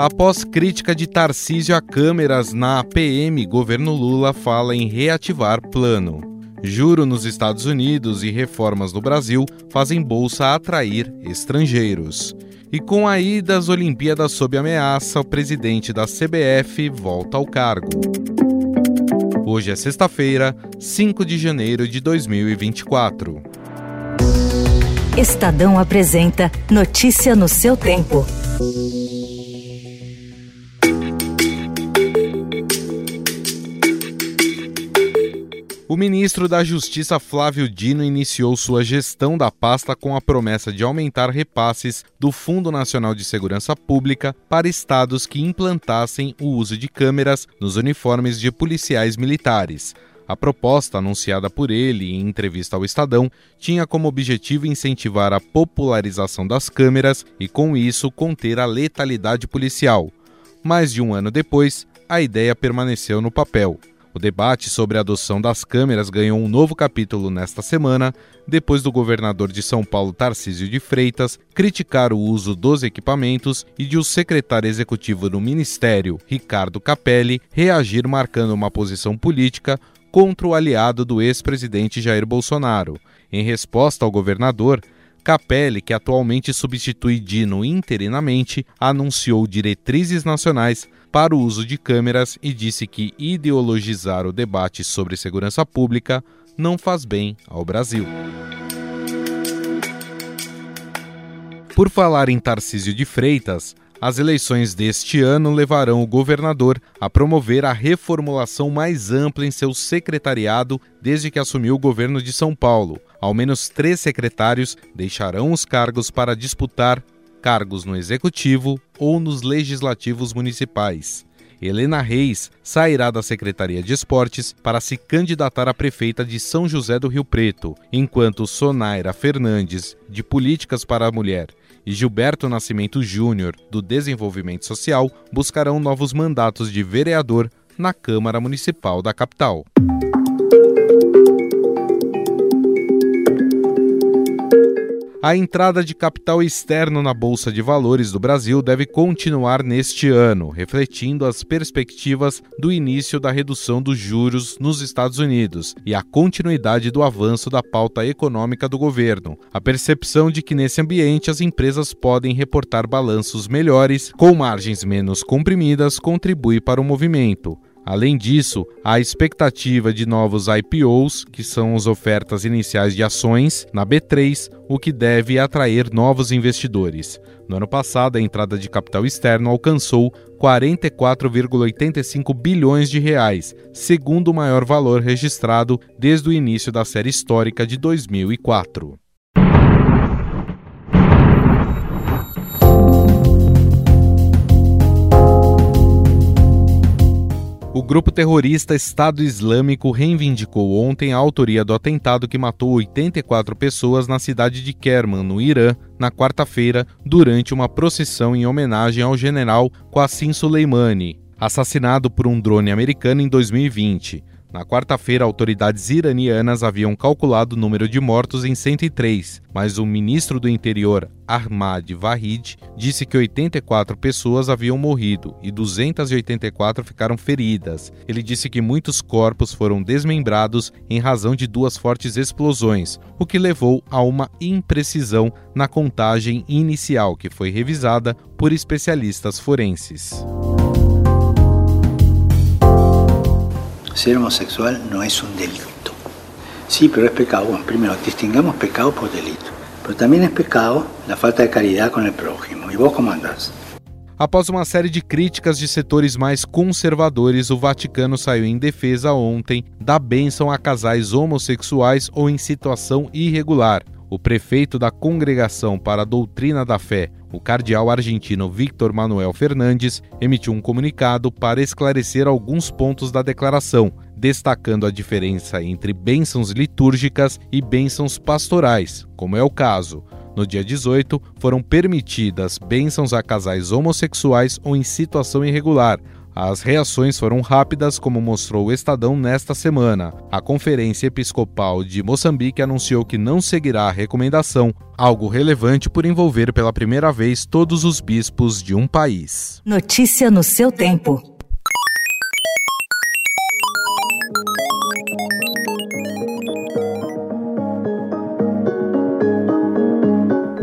Após crítica de Tarcísio a câmeras na PM, governo Lula fala em reativar plano. Juro nos Estados Unidos e reformas no Brasil fazem bolsa atrair estrangeiros. E com a ida às Olimpíadas sob ameaça, o presidente da CBF volta ao cargo. Hoje é sexta-feira, 5 de janeiro de 2024. Estadão apresenta Notícia no seu tempo. O ministro da Justiça Flávio Dino iniciou sua gestão da pasta com a promessa de aumentar repasses do Fundo Nacional de Segurança Pública para estados que implantassem o uso de câmeras nos uniformes de policiais militares. A proposta, anunciada por ele em entrevista ao Estadão, tinha como objetivo incentivar a popularização das câmeras e, com isso, conter a letalidade policial. Mais de um ano depois, a ideia permaneceu no papel. O debate sobre a adoção das câmeras ganhou um novo capítulo nesta semana, depois do governador de São Paulo, Tarcísio de Freitas, criticar o uso dos equipamentos e de o secretário executivo do Ministério, Ricardo Capelli, reagir marcando uma posição política contra o aliado do ex-presidente Jair Bolsonaro. Em resposta ao governador, Capelli, que atualmente substitui Dino interinamente, anunciou diretrizes nacionais para o uso de câmeras e disse que ideologizar o debate sobre segurança pública não faz bem ao Brasil. Por falar em Tarcísio de Freitas, as eleições deste ano levarão o governador a promover a reformulação mais ampla em seu secretariado desde que assumiu o governo de São Paulo. Ao menos três secretários deixarão os cargos para disputar cargos no executivo ou nos legislativos municipais. Helena Reis sairá da Secretaria de Esportes para se candidatar a prefeita de São José do Rio Preto, enquanto Sonaira Fernandes, de Políticas para a Mulher, e Gilberto Nascimento Júnior, do Desenvolvimento Social, buscarão novos mandatos de vereador na Câmara Municipal da capital. A entrada de capital externo na Bolsa de Valores do Brasil deve continuar neste ano, refletindo as perspectivas do início da redução dos juros nos Estados Unidos e a continuidade do avanço da pauta econômica do governo. A percepção de que nesse ambiente as empresas podem reportar balanços melhores, com margens menos comprimidas, contribui para o movimento. Além disso, há expectativa de novos IPOs, que são as ofertas iniciais de ações, na B3, o que deve atrair novos investidores. No ano passado, a entrada de capital externo alcançou 44,85 bilhões de reais, segundo o maior valor registrado desde o início da série histórica de 2004. Grupo terrorista Estado Islâmico reivindicou ontem a autoria do atentado que matou 84 pessoas na cidade de Kerman, no Irã, na quarta-feira, durante uma procissão em homenagem ao general Qassim Soleimani, assassinado por um drone americano em 2020. Na quarta-feira, autoridades iranianas haviam calculado o número de mortos em 103, mas o ministro do Interior, Ahmad Vahid, disse que 84 pessoas haviam morrido e 284 ficaram feridas. Ele disse que muitos corpos foram desmembrados em razão de duas fortes explosões, o que levou a uma imprecisão na contagem inicial, que foi revisada por especialistas forenses. Ser homosexual no es un delito. Sí, pero es pecado. Bueno, primero, distingamos pecado por delito. Pero también es pecado la falta de caridad con el prójimo. ¿Y vos cómo andás? Após uma série de críticas de setores mais conservadores, o Vaticano saiu em defesa ontem da bênção a casais homossexuais ou em situação irregular. O prefeito da Congregação para a Doutrina da Fé, o cardeal argentino Victor Manuel Fernandes emitiu um comunicado para esclarecer alguns pontos da declaração, destacando a diferença entre bênçãos litúrgicas e bênçãos pastorais, como é o caso. No dia 18, foram permitidas bênçãos a casais homossexuais ou em situação irregular, as reações foram rápidas, como mostrou o Estadão nesta semana. A Conferência Episcopal de Moçambique anunciou que não seguirá a recomendação, algo relevante por envolver pela primeira vez todos os bispos de um país. Notícia no seu tempo.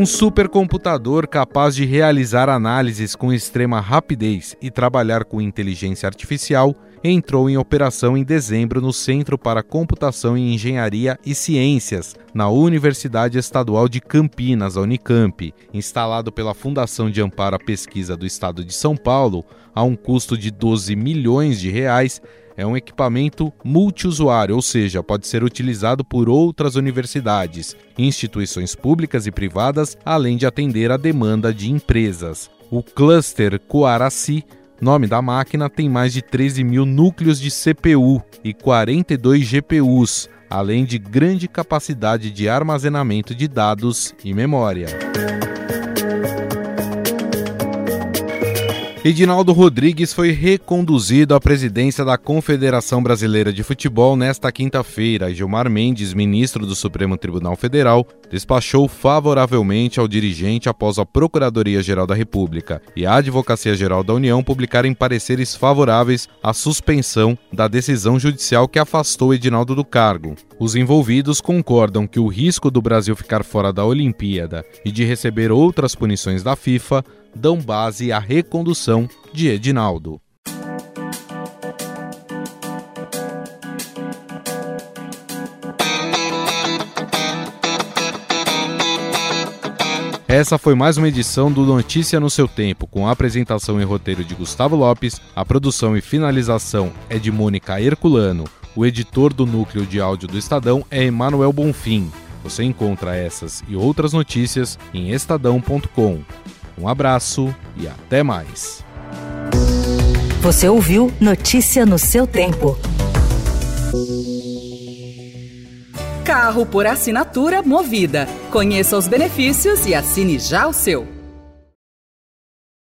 Um supercomputador capaz de realizar análises com extrema rapidez e trabalhar com inteligência artificial entrou em operação em dezembro no Centro para Computação em Engenharia e Ciências, na Universidade Estadual de Campinas, a Unicamp. Instalado pela Fundação de Amparo à Pesquisa do Estado de São Paulo, a um custo de 12 milhões de reais, é um equipamento multiusuário, ou seja, pode ser utilizado por outras universidades, instituições públicas e privadas, além de atender a demanda de empresas. O cluster Coaraci nome da máquina tem mais de 13 mil núcleos de CPU e 42 GPUs, além de grande capacidade de armazenamento de dados e memória. Edinaldo Rodrigues foi reconduzido à presidência da Confederação Brasileira de Futebol nesta quinta-feira. Gilmar Mendes, ministro do Supremo Tribunal Federal, despachou favoravelmente ao dirigente após a Procuradoria-Geral da República e a Advocacia-Geral da União publicarem pareceres favoráveis à suspensão da decisão judicial que afastou Edinaldo do cargo. Os envolvidos concordam que o risco do Brasil ficar fora da Olimpíada e de receber outras punições da FIFA dão base à recondução de Edinaldo. Essa foi mais uma edição do Notícia no seu tempo, com a apresentação e roteiro de Gustavo Lopes, a produção e finalização é de Mônica Herculano, o editor do núcleo de áudio do Estadão é Emanuel Bonfim. Você encontra essas e outras notícias em estadão.com. Um abraço e até mais. Você ouviu Notícia no seu tempo. Carro por assinatura movida. Conheça os benefícios e assine já o seu.